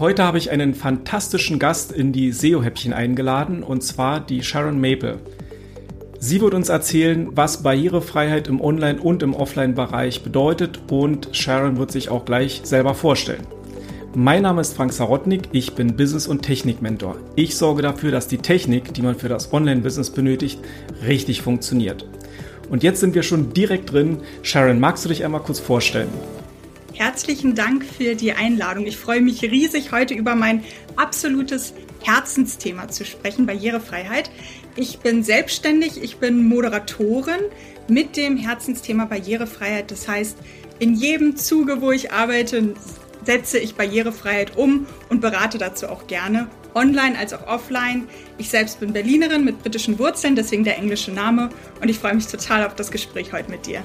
Heute habe ich einen fantastischen Gast in die SEO-Häppchen eingeladen und zwar die Sharon Maple. Sie wird uns erzählen, was Barrierefreiheit im Online- und im Offline-Bereich bedeutet und Sharon wird sich auch gleich selber vorstellen. Mein Name ist Frank Sarotnik, ich bin Business- und Technik-Mentor. Ich sorge dafür, dass die Technik, die man für das Online-Business benötigt, richtig funktioniert. Und jetzt sind wir schon direkt drin. Sharon, magst du dich einmal kurz vorstellen? Herzlichen Dank für die Einladung. Ich freue mich riesig, heute über mein absolutes Herzensthema zu sprechen, Barrierefreiheit. Ich bin selbstständig, ich bin Moderatorin mit dem Herzensthema Barrierefreiheit. Das heißt, in jedem Zuge, wo ich arbeite, setze ich Barrierefreiheit um und berate dazu auch gerne, online als auch offline. Ich selbst bin Berlinerin mit britischen Wurzeln, deswegen der englische Name und ich freue mich total auf das Gespräch heute mit dir.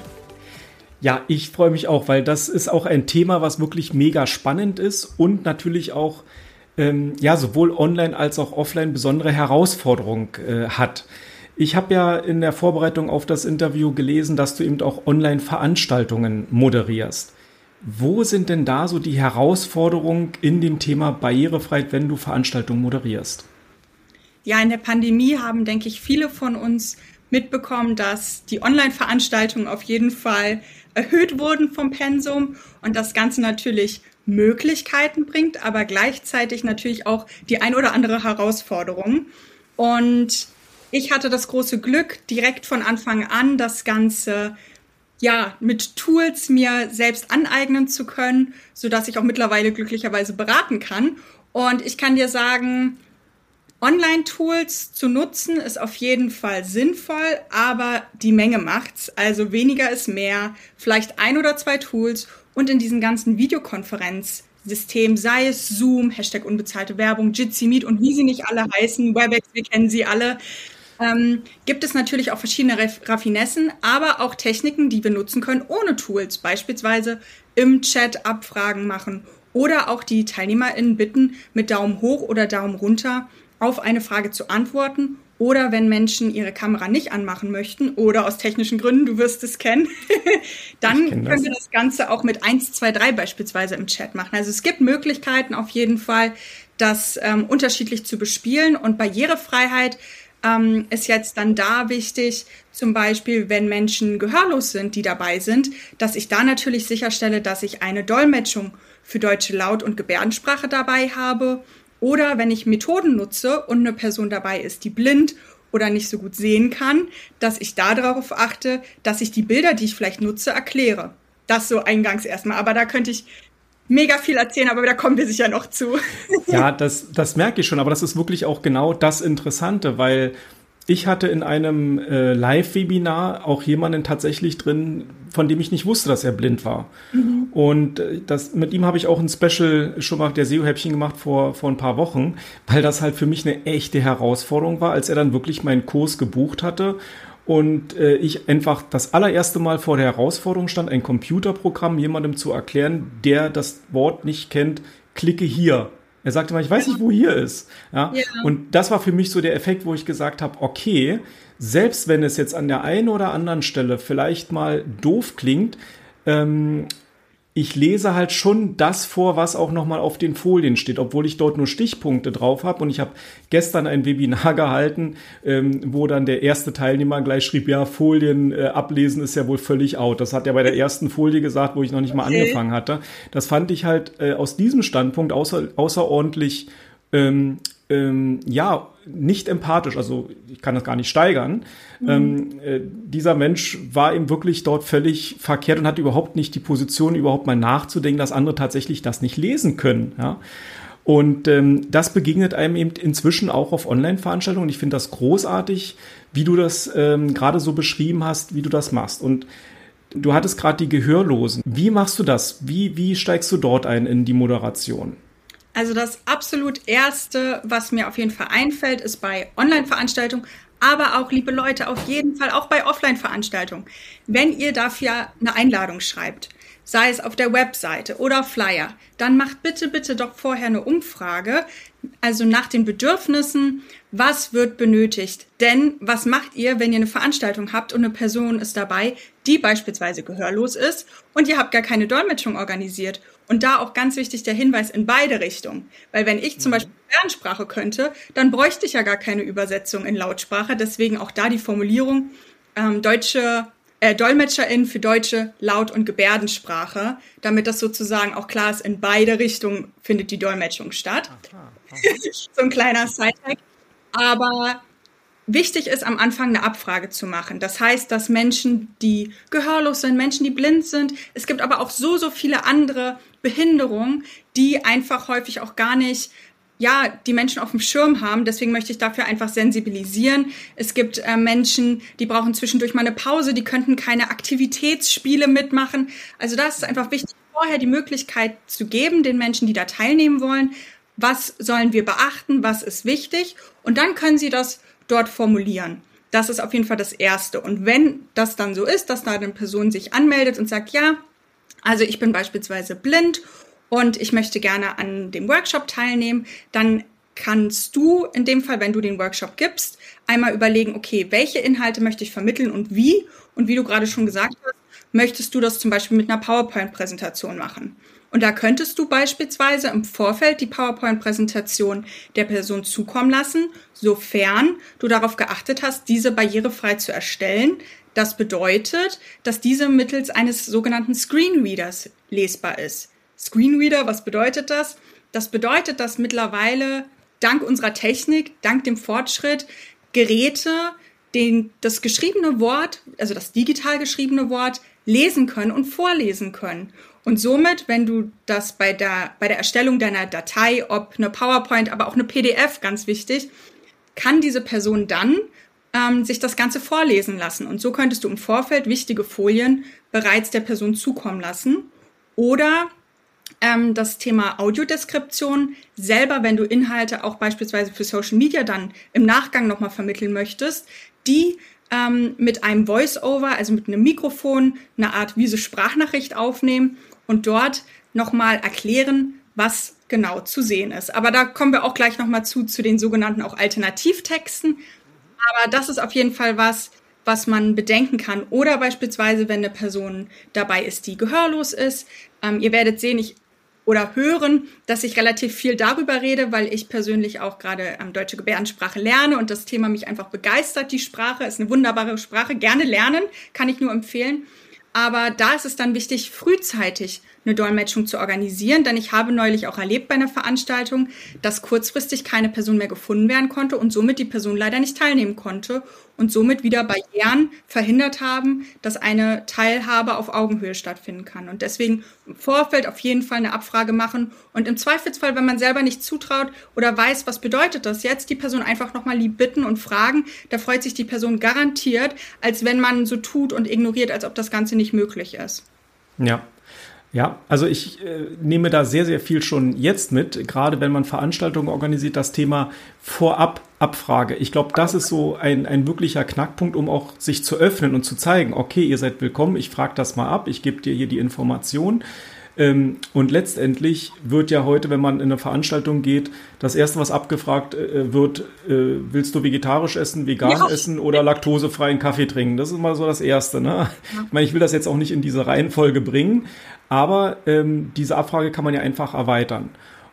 Ja, ich freue mich auch, weil das ist auch ein Thema, was wirklich mega spannend ist und natürlich auch ähm, ja sowohl online als auch offline besondere Herausforderungen äh, hat. Ich habe ja in der Vorbereitung auf das Interview gelesen, dass du eben auch Online-Veranstaltungen moderierst. Wo sind denn da so die Herausforderungen in dem Thema Barrierefreiheit, wenn du Veranstaltungen moderierst? Ja, in der Pandemie haben, denke ich, viele von uns mitbekommen, dass die Online-Veranstaltungen auf jeden Fall erhöht wurden vom Pensum und das Ganze natürlich Möglichkeiten bringt, aber gleichzeitig natürlich auch die ein oder andere Herausforderung. Und ich hatte das große Glück, direkt von Anfang an das Ganze ja, mit Tools mir selbst aneignen zu können, so dass ich auch mittlerweile glücklicherweise beraten kann. Und ich kann dir sagen, Online-Tools zu nutzen ist auf jeden Fall sinnvoll, aber die Menge macht's. Also weniger ist mehr, vielleicht ein oder zwei Tools und in diesen ganzen Videokonferenzsystem, sei es Zoom, Hashtag unbezahlte Werbung, Jitsi Meet und wie sie nicht alle heißen, Webex, wir kennen sie alle, ähm, gibt es natürlich auch verschiedene Raffinessen, aber auch Techniken, die wir nutzen können ohne Tools, beispielsweise im Chat Abfragen machen oder auch die TeilnehmerInnen bitten, mit Daumen hoch oder Daumen runter auf eine Frage zu antworten oder wenn Menschen ihre Kamera nicht anmachen möchten oder aus technischen Gründen, du wirst es kennen, dann kenn können wir das Ganze auch mit 1, 2, 3 beispielsweise im Chat machen. Also es gibt Möglichkeiten auf jeden Fall, das ähm, unterschiedlich zu bespielen und Barrierefreiheit ähm, ist jetzt dann da wichtig, zum Beispiel, wenn Menschen gehörlos sind, die dabei sind, dass ich da natürlich sicherstelle, dass ich eine Dolmetschung für deutsche Laut- und Gebärdensprache dabei habe. Oder wenn ich Methoden nutze und eine Person dabei ist, die blind oder nicht so gut sehen kann, dass ich da darauf achte, dass ich die Bilder, die ich vielleicht nutze, erkläre. Das so eingangs erstmal. Aber da könnte ich mega viel erzählen, aber da kommen wir sicher noch zu. ja, das, das merke ich schon, aber das ist wirklich auch genau das Interessante, weil ich hatte in einem äh, Live-Webinar auch jemanden tatsächlich drin, von dem ich nicht wusste, dass er blind war. Mhm. Und äh, das, mit ihm habe ich auch ein Special schon mal der SEO-Häppchen gemacht vor, vor ein paar Wochen, weil das halt für mich eine echte Herausforderung war, als er dann wirklich meinen Kurs gebucht hatte und äh, ich einfach das allererste Mal vor der Herausforderung stand, ein Computerprogramm jemandem zu erklären, der das Wort nicht kennt, klicke hier. Er sagte mal, ich weiß nicht, wo hier ist. Ja? ja. Und das war für mich so der Effekt, wo ich gesagt habe, okay, selbst wenn es jetzt an der einen oder anderen Stelle vielleicht mal doof klingt, ähm, ich lese halt schon das vor, was auch nochmal auf den Folien steht, obwohl ich dort nur Stichpunkte drauf habe. Und ich habe gestern ein Webinar gehalten, ähm, wo dann der erste Teilnehmer gleich schrieb, ja, Folien äh, ablesen ist ja wohl völlig out. Das hat er bei der ersten Folie gesagt, wo ich noch nicht mal okay. angefangen hatte. Das fand ich halt äh, aus diesem Standpunkt außer, außerordentlich ähm, ähm, ja, nicht empathisch, also ich kann das gar nicht steigern. Mhm. Ähm, äh, dieser Mensch war eben wirklich dort völlig verkehrt und hat überhaupt nicht die Position, überhaupt mal nachzudenken, dass andere tatsächlich das nicht lesen können. Ja? Und ähm, das begegnet einem eben inzwischen auch auf Online-Veranstaltungen. Ich finde das großartig, wie du das ähm, gerade so beschrieben hast, wie du das machst. Und du hattest gerade die Gehörlosen. Wie machst du das? Wie, wie steigst du dort ein in die Moderation? Also das absolut Erste, was mir auf jeden Fall einfällt, ist bei Online-Veranstaltungen, aber auch, liebe Leute, auf jeden Fall auch bei Offline-Veranstaltungen. Wenn ihr dafür eine Einladung schreibt, sei es auf der Webseite oder Flyer, dann macht bitte, bitte doch vorher eine Umfrage, also nach den Bedürfnissen, was wird benötigt. Denn was macht ihr, wenn ihr eine Veranstaltung habt und eine Person ist dabei, die beispielsweise gehörlos ist und ihr habt gar keine Dolmetschung organisiert Und da auch ganz wichtig der Hinweis in beide Richtungen. Weil wenn ich zum mhm. Beispiel Gebärdensprache könnte, dann bräuchte ich ja gar keine Übersetzung in Lautsprache. Deswegen auch da die Formulierung ähm, deutsche äh, DolmetscherInnen für deutsche Laut- und Gebärdensprache, damit das sozusagen auch klar ist, in beide Richtungen findet die Dolmetschung statt. Aha, aha. so ein kleiner Side-Hack. Aber wichtig ist, am Anfang eine Abfrage zu machen. Das heißt, dass Menschen, die gehörlos sind, Menschen, die blind sind, es gibt aber auch so, so viele andere Behinderungen, die einfach häufig auch gar nicht ja, die Menschen auf dem Schirm haben. Deswegen möchte ich dafür einfach sensibilisieren. Es gibt äh, Menschen, die brauchen zwischendurch mal eine Pause, die könnten keine Aktivitätsspiele mitmachen. Also das ist einfach wichtig, vorher die Möglichkeit zu geben, den Menschen, die da teilnehmen wollen, was sollen wir beachten, was ist wichtig. Und dann können sie das dort formulieren. Das ist auf jeden Fall das Erste. Und wenn das dann so ist, dass da eine Person sich anmeldet und sagt, ja, also ich bin beispielsweise blind und ich möchte gerne an dem Workshop teilnehmen, dann kannst du in dem Fall, wenn du den Workshop gibst, einmal überlegen, okay, welche Inhalte möchte ich vermitteln und wie? Und wie du gerade schon gesagt hast, möchtest du das zum Beispiel mit einer PowerPoint-Präsentation machen? Und da könntest du beispielsweise im Vorfeld die PowerPoint-Präsentation der Person zukommen lassen, sofern du darauf geachtet hast, diese barrierefrei zu erstellen. Das bedeutet, dass diese mittels eines sogenannten Screenreaders lesbar ist. Screenreader, was bedeutet das? Das bedeutet, dass mittlerweile dank unserer Technik, dank dem Fortschritt, Geräte den, das geschriebene Wort, also das digital geschriebene Wort, lesen können und vorlesen können. Und somit, wenn du das bei der, bei der Erstellung deiner Datei, ob eine PowerPoint, aber auch eine PDF, ganz wichtig, kann diese Person dann ähm, sich das Ganze vorlesen lassen. Und so könntest du im Vorfeld wichtige Folien bereits der Person zukommen lassen. Oder ähm, das Thema Audiodeskription selber, wenn du Inhalte auch beispielsweise für Social Media dann im Nachgang nochmal vermitteln möchtest, die ähm, mit einem Voice-Over, also mit einem Mikrofon, eine Art wie Sprachnachricht aufnehmen und dort nochmal erklären, was genau zu sehen ist. Aber da kommen wir auch gleich nochmal zu, zu den sogenannten auch Alternativtexten. Aber das ist auf jeden Fall was, was man bedenken kann. Oder beispielsweise, wenn eine Person dabei ist, die gehörlos ist. Ähm, ihr werdet sehen, ich oder hören, dass ich relativ viel darüber rede, weil ich persönlich auch gerade ähm, deutsche Gebärdensprache lerne und das Thema mich einfach begeistert. Die Sprache ist eine wunderbare Sprache, gerne lernen, kann ich nur empfehlen. Aber da ist es dann wichtig, frühzeitig eine Dolmetschung zu organisieren, denn ich habe neulich auch erlebt bei einer Veranstaltung, dass kurzfristig keine Person mehr gefunden werden konnte und somit die Person leider nicht teilnehmen konnte und somit wieder Barrieren verhindert haben, dass eine Teilhabe auf Augenhöhe stattfinden kann. Und deswegen im Vorfeld auf jeden Fall eine Abfrage machen und im Zweifelsfall, wenn man selber nicht zutraut oder weiß, was bedeutet das jetzt, die Person einfach nochmal lieb bitten und fragen. Da freut sich die Person garantiert, als wenn man so tut und ignoriert, als ob das Ganze nicht möglich ist. Ja, ja, also ich äh, nehme da sehr, sehr viel schon jetzt mit, gerade wenn man Veranstaltungen organisiert, das Thema Vorab-Abfrage. Ich glaube, das ist so ein, ein wirklicher Knackpunkt, um auch sich zu öffnen und zu zeigen, okay, ihr seid willkommen, ich frage das mal ab, ich gebe dir hier die Information. Ähm, und letztendlich wird ja heute, wenn man in eine Veranstaltung geht, das erste, was abgefragt äh, wird, äh, willst du vegetarisch essen, vegan ja. essen oder laktosefreien Kaffee trinken? Das ist mal so das Erste. Ne? Ich meine, ich will das jetzt auch nicht in diese Reihenfolge bringen, aber ähm, diese Abfrage kann man ja einfach erweitern.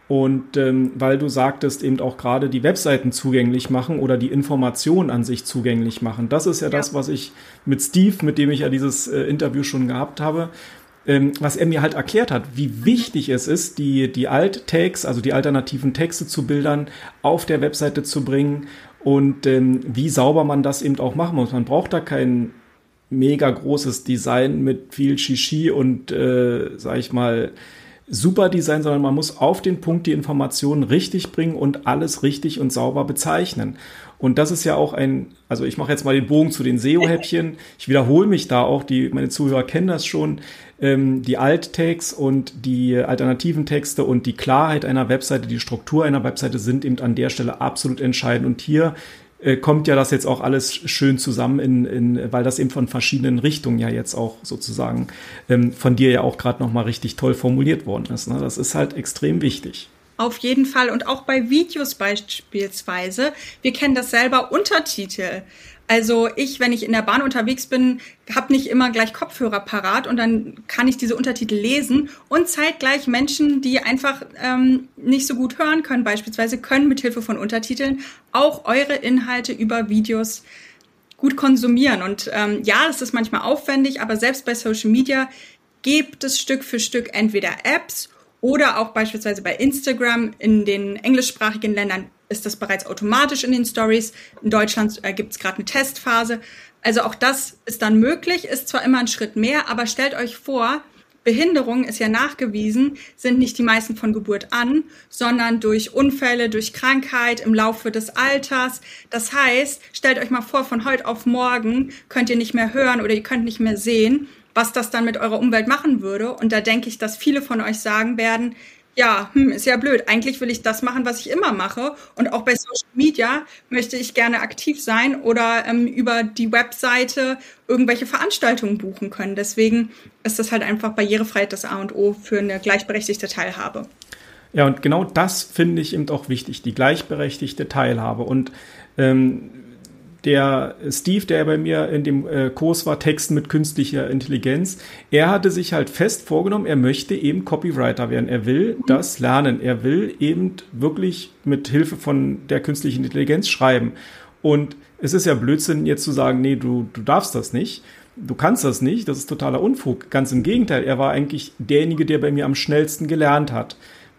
Und ähm, weil du sagtest, eben auch gerade die Webseiten zugänglich machen oder die Informationen an sich zugänglich machen. Das ist ja, ja. das, was ich mit Steve, mit dem ich ja dieses äh, Interview schon gehabt habe, ähm, was er mir halt erklärt hat, wie wichtig es ist, die, die Alt-Tags, also die alternativen Texte zu Bildern auf der Webseite zu bringen und ähm, wie sauber man das eben auch machen muss. Man braucht da kein mega großes Design mit viel Shishi und, äh, sag ich mal, super Design, sondern man muss auf den Punkt die Informationen richtig bringen und alles richtig und sauber bezeichnen. Und das ist ja auch ein, also ich mache jetzt mal den Bogen zu den SEO-Häppchen. Ich wiederhole mich da auch, die, meine Zuhörer kennen das schon. Ähm, die Alt-Tags und die alternativen Texte und die Klarheit einer Webseite, die Struktur einer Webseite sind eben an der Stelle absolut entscheidend. Und hier äh, kommt ja das jetzt auch alles schön zusammen, in, in, weil das eben von verschiedenen Richtungen ja jetzt auch sozusagen ähm, von dir ja auch gerade nochmal richtig toll formuliert worden ist. Ne? Das ist halt extrem wichtig. Auf jeden Fall und auch bei Videos beispielsweise. Wir kennen das selber Untertitel. Also ich, wenn ich in der Bahn unterwegs bin, habe nicht immer gleich Kopfhörer parat und dann kann ich diese Untertitel lesen und zeitgleich Menschen, die einfach ähm, nicht so gut hören können, beispielsweise können mit Hilfe von Untertiteln auch eure Inhalte über Videos gut konsumieren. Und ähm, ja, das ist manchmal aufwendig, aber selbst bei Social Media gibt es Stück für Stück entweder Apps oder auch beispielsweise bei Instagram in den englischsprachigen Ländern ist das bereits automatisch in den Stories. In Deutschland äh, gibt es gerade eine Testphase. Also auch das ist dann möglich, ist zwar immer ein Schritt mehr, aber stellt euch vor, Behinderung ist ja nachgewiesen, sind nicht die meisten von Geburt an, sondern durch Unfälle, durch Krankheit im Laufe des Alters. Das heißt, stellt euch mal vor, von heute auf morgen könnt ihr nicht mehr hören oder ihr könnt nicht mehr sehen, was das dann mit eurer Umwelt machen würde. Und da denke ich, dass viele von euch sagen werden, ja, hm, ist ja blöd. Eigentlich will ich das machen, was ich immer mache. Und auch bei Social Media möchte ich gerne aktiv sein oder ähm, über die Webseite irgendwelche Veranstaltungen buchen können. Deswegen ist das halt einfach Barrierefreiheit das A und O für eine gleichberechtigte Teilhabe. Ja, und genau das finde ich eben auch wichtig, die gleichberechtigte Teilhabe. Und ähm, der Steve, der bei mir in dem äh, Kurs war, Texten mit künstlicher Intelligenz, er hatte sich halt fest vorgenommen, er möchte eben Copywriter werden. Er will mhm. das lernen. Er will eben wirklich mit Hilfe von der künstlichen Intelligenz schreiben. Und es ist ja Blödsinn, jetzt zu sagen, nee, du, du darfst das nicht. Du kannst das nicht. Das ist totaler Unfug. Ganz im Gegenteil. Er war eigentlich derjenige, der bei mir am schnellsten gelernt hat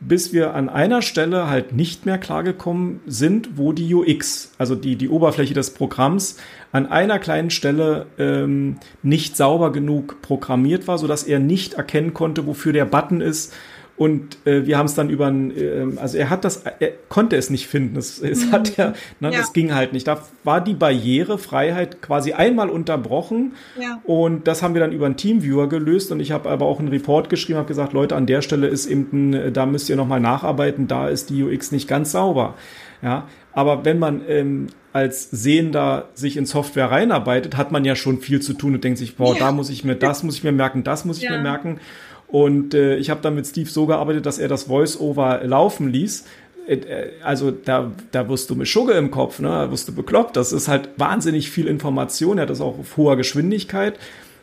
bis wir an einer Stelle halt nicht mehr klargekommen sind, wo die UX, also die, die Oberfläche des Programms, an einer kleinen Stelle ähm, nicht sauber genug programmiert war, sodass er nicht erkennen konnte, wofür der Button ist und äh, wir haben es dann über ein, äh, also er hat das, er konnte es nicht finden. Es, es mhm. hat er, ne, ja. das ging halt nicht. Da war die Barrierefreiheit quasi einmal unterbrochen. Ja. Und das haben wir dann über einen Teamviewer gelöst. Und ich habe aber auch einen Report geschrieben, habe gesagt, Leute, an der Stelle ist eben, ein, da müsst ihr nochmal nacharbeiten, da ist die UX nicht ganz sauber. Ja, aber wenn man ähm, als Sehender sich in Software reinarbeitet, hat man ja schon viel zu tun und denkt sich, boah, ja. da muss ich mir, das muss ich mir merken, das muss ich mir merken. Und äh, ich habe dann mit Steve so gearbeitet, dass er das Voice-Over laufen ließ. Äh, äh, also da, da wirst du mit Schugge im Kopf, ne? da wirst du bekloppt. Das ist halt wahnsinnig viel Information. Er hat das auch auf hoher Geschwindigkeit.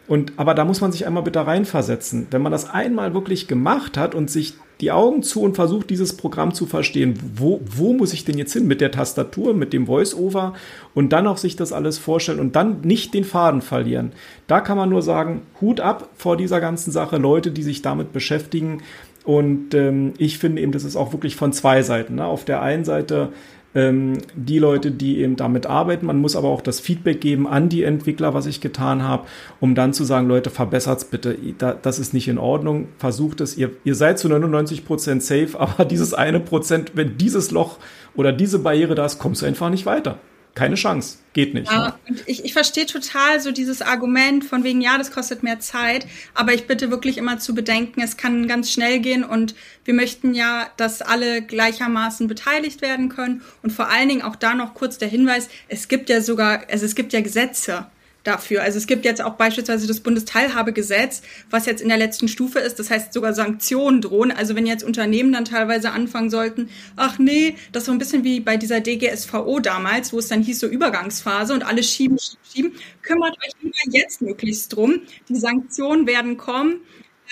Und, aber da muss man sich einmal bitte reinversetzen. Wenn man das einmal wirklich gemacht hat und sich die Augen zu und versucht, dieses Programm zu verstehen, wo, wo muss ich denn jetzt hin mit der Tastatur, mit dem Voice-Over und dann auch sich das alles vorstellen und dann nicht den Faden verlieren. Da kann man nur sagen, Hut ab vor dieser ganzen Sache, Leute, die sich damit beschäftigen. Und ähm, ich finde eben, das ist auch wirklich von zwei Seiten. Ne? Auf der einen Seite ähm, die Leute, die eben damit arbeiten. Man muss aber auch das Feedback geben an die Entwickler, was ich getan habe, um dann zu sagen, Leute, verbessert's bitte. das ist nicht in Ordnung. Versucht es. Ihr, ihr seid zu 99 Prozent safe, aber dieses eine Prozent, wenn dieses Loch oder diese Barriere da ist, kommst du einfach nicht weiter keine Chance. Geht nicht. Ja, ich, ich verstehe total so dieses Argument von wegen, ja, das kostet mehr Zeit, aber ich bitte wirklich immer zu bedenken, es kann ganz schnell gehen und wir möchten ja, dass alle gleichermaßen beteiligt werden können und vor allen Dingen auch da noch kurz der Hinweis, es gibt ja sogar, also es gibt ja Gesetze dafür. Also es gibt jetzt auch beispielsweise das Bundesteilhabegesetz, was jetzt in der letzten Stufe ist. Das heißt sogar Sanktionen drohen. Also wenn jetzt Unternehmen dann teilweise anfangen sollten, ach nee, das so ein bisschen wie bei dieser DGSVO damals, wo es dann hieß so Übergangsphase und alle schieben, schieben, schieben. Kümmert euch lieber jetzt möglichst drum. Die Sanktionen werden kommen.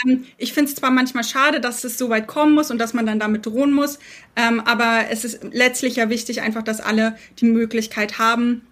Ähm, ich finde es zwar manchmal schade, dass es so weit kommen muss und dass man dann damit drohen muss, ähm, aber es ist letztlich ja wichtig einfach, dass alle die Möglichkeit haben,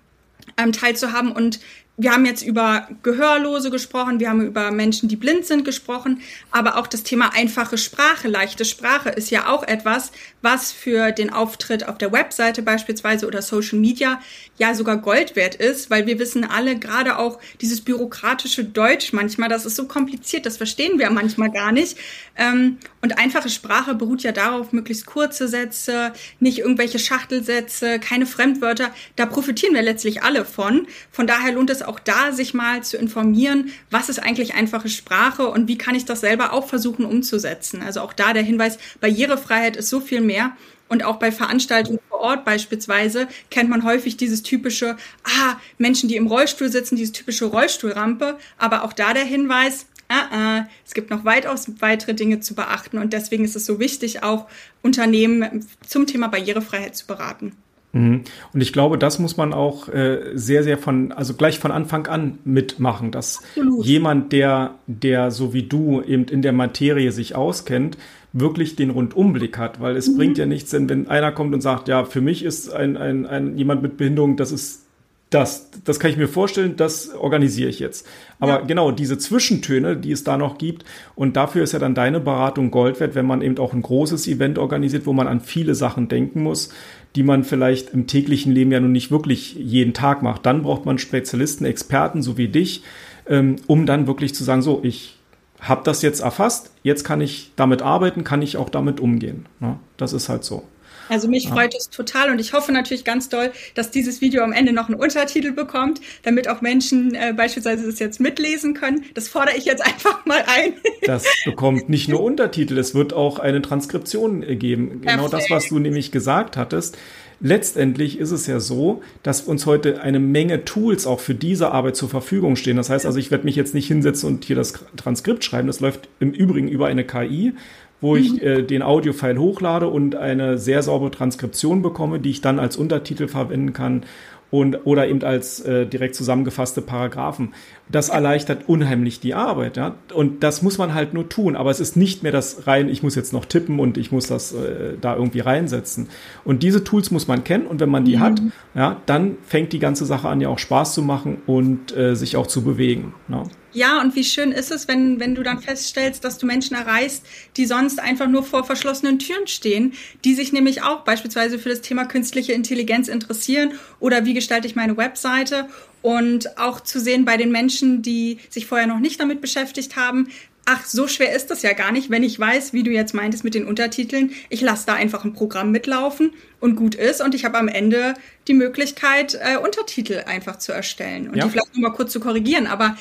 ähm, teilzuhaben. Und wir haben jetzt über Gehörlose gesprochen, wir haben über Menschen, die blind sind gesprochen, aber auch das Thema einfache Sprache, leichte Sprache ist ja auch etwas, was für den Auftritt auf der Webseite beispielsweise oder Social Media ja sogar Gold wert ist, weil wir wissen alle gerade auch dieses bürokratische Deutsch manchmal, das ist so kompliziert, das verstehen wir manchmal gar nicht. Ähm, und einfache Sprache beruht ja darauf, möglichst kurze Sätze, nicht irgendwelche Schachtelsätze, keine Fremdwörter. Da profitieren wir letztlich alle von. Von daher lohnt es auch da, sich mal zu informieren, was ist eigentlich einfache Sprache und wie kann ich das selber auch versuchen umzusetzen. Also auch da der Hinweis, Barrierefreiheit ist so viel mehr. Und auch bei Veranstaltungen vor Ort beispielsweise kennt man häufig dieses typische, ah, Menschen, die im Rollstuhl sitzen, diese typische Rollstuhlrampe. Aber auch da der Hinweis, Uh, uh, es gibt noch weitaus weitere Dinge zu beachten und deswegen ist es so wichtig, auch Unternehmen zum Thema Barrierefreiheit zu beraten. Mhm. Und ich glaube, das muss man auch äh, sehr, sehr von, also gleich von Anfang an mitmachen, dass Absolut. jemand, der, der so wie du eben in der Materie sich auskennt, wirklich den Rundumblick hat, weil es mhm. bringt ja nichts, denn wenn einer kommt und sagt, ja, für mich ist ein, ein, ein jemand mit Behinderung, das ist das, das kann ich mir vorstellen, das organisiere ich jetzt. Aber ja. genau diese Zwischentöne, die es da noch gibt, und dafür ist ja dann deine Beratung Gold wert, wenn man eben auch ein großes Event organisiert, wo man an viele Sachen denken muss, die man vielleicht im täglichen Leben ja nun nicht wirklich jeden Tag macht. Dann braucht man Spezialisten, Experten, so wie dich, ähm, um dann wirklich zu sagen, so, ich habe das jetzt erfasst, jetzt kann ich damit arbeiten, kann ich auch damit umgehen. Ne? Das ist halt so. Also mich freut es total und ich hoffe natürlich ganz doll, dass dieses Video am Ende noch einen Untertitel bekommt, damit auch Menschen äh, beispielsweise das jetzt mitlesen können. Das fordere ich jetzt einfach mal ein. Das bekommt nicht nur Untertitel, es wird auch eine Transkription äh, geben. Genau das, was du nämlich gesagt hattest. Letztendlich ist es ja so, dass uns heute eine Menge Tools auch für diese Arbeit zur Verfügung stehen. Das heißt also, ich werde mich jetzt nicht hinsetzen und hier das Transkript schreiben. Das läuft im Übrigen über eine KI wo mhm. ich äh, den Audiofile hochlade und eine sehr saubere Transkription bekomme, die ich dann als Untertitel verwenden kann und oder eben als äh, direkt zusammengefasste Paragraphen. Das erleichtert unheimlich die Arbeit, ja. Und das muss man halt nur tun. Aber es ist nicht mehr das rein, ich muss jetzt noch tippen und ich muss das äh, da irgendwie reinsetzen. Und diese Tools muss man kennen und wenn man die mhm. hat, ja, dann fängt die ganze Sache an, ja auch Spaß zu machen und äh, sich auch zu bewegen. Ja. Ja, und wie schön ist es, wenn, wenn du dann feststellst, dass du Menschen erreichst, die sonst einfach nur vor verschlossenen Türen stehen, die sich nämlich auch beispielsweise für das Thema künstliche Intelligenz interessieren oder wie gestalte ich meine Webseite und auch zu sehen bei den Menschen, die sich vorher noch nicht damit beschäftigt haben, ach, so schwer ist das ja gar nicht, wenn ich weiß, wie du jetzt meintest mit den Untertiteln. Ich lasse da einfach ein Programm mitlaufen und gut ist und ich habe am Ende die Möglichkeit, äh, Untertitel einfach zu erstellen und ja. die vielleicht nochmal kurz zu korrigieren. Aber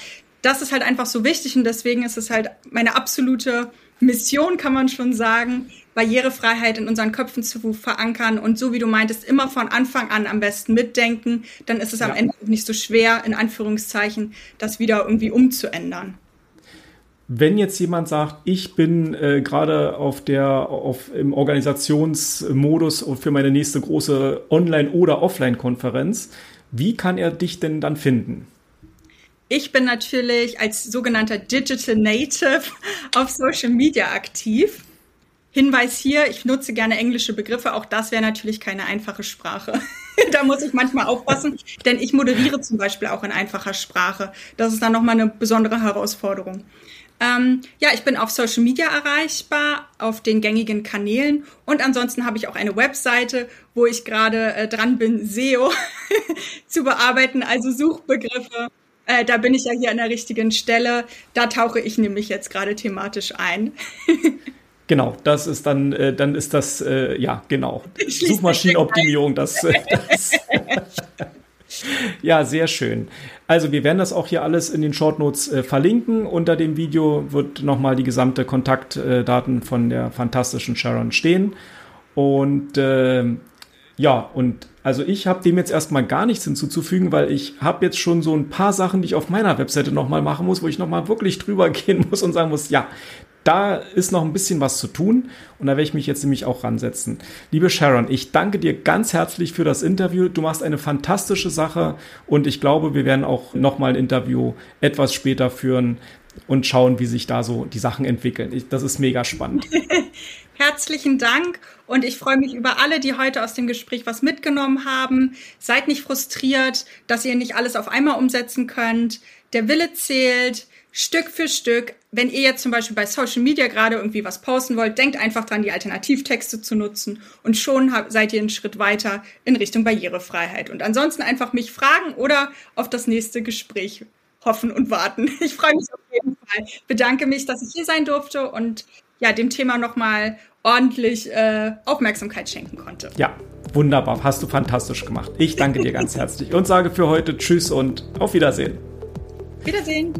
das ist halt einfach so wichtig und deswegen ist es halt meine absolute Mission, kann man schon sagen, Barrierefreiheit in unseren Köpfen zu verankern und so wie du meintest, immer von Anfang an am besten mitdenken, dann ist es ja. am Ende nicht so schwer, in Anführungszeichen, das wieder irgendwie umzuändern. Wenn jetzt jemand sagt, ich bin äh, gerade auf der auf im Organisationsmodus für meine nächste große Online- oder Offline-Konferenz, wie kann er dich denn dann finden? Ich bin natürlich als sogenannter Digital Native auf Social Media aktiv. Hinweis hier, ich nutze gerne englische Begriffe, auch das wäre natürlich keine einfache Sprache. da muss ich manchmal aufpassen, denn ich moderiere zum Beispiel auch in einfacher Sprache. Das ist dann nochmal eine besondere Herausforderung. Ähm, ja, ich bin auf Social Media erreichbar, auf den gängigen Kanälen und ansonsten habe ich auch eine Webseite, wo ich gerade äh, dran bin, SEO zu bearbeiten, also Suchbegriffe äh, da bin ich ja hier an der richtigen Stelle. Da tauche ich nämlich jetzt gerade thematisch ein. Genau, das ist dann, äh, dann ist das, äh, ja, genau. Suchmaschinenoptimierung, das, das ja, sehr schön. Also wir werden das auch hier alles in den Shortnotes äh, verlinken. Unter dem Video wird nochmal die gesamte Kontaktdaten von der fantastischen Sharon stehen. Und äh, ja, und also ich habe dem jetzt erstmal gar nichts hinzuzufügen, weil ich habe jetzt schon so ein paar Sachen, die ich auf meiner Webseite nochmal machen muss, wo ich nochmal wirklich drüber gehen muss und sagen muss, ja, da ist noch ein bisschen was zu tun und da werde ich mich jetzt nämlich auch ransetzen. Liebe Sharon, ich danke dir ganz herzlich für das Interview. Du machst eine fantastische Sache und ich glaube, wir werden auch nochmal ein Interview etwas später führen und schauen, wie sich da so die Sachen entwickeln. Ich, das ist mega spannend. Herzlichen Dank und ich freue mich über alle, die heute aus dem Gespräch was mitgenommen haben. Seid nicht frustriert, dass ihr nicht alles auf einmal umsetzen könnt. Der Wille zählt. Stück für Stück. Wenn ihr jetzt zum Beispiel bei Social Media gerade irgendwie was posten wollt, denkt einfach dran, die Alternativtexte zu nutzen und schon seid ihr einen Schritt weiter in Richtung Barrierefreiheit. Und ansonsten einfach mich fragen oder auf das nächste Gespräch hoffen und warten. Ich freue mich auf jeden Fall. Bedanke mich, dass ich hier sein durfte und ja, dem Thema nochmal ordentlich äh, Aufmerksamkeit schenken konnte. Ja, wunderbar. Hast du fantastisch gemacht. Ich danke dir ganz herzlich und sage für heute Tschüss und auf Wiedersehen. Wiedersehen.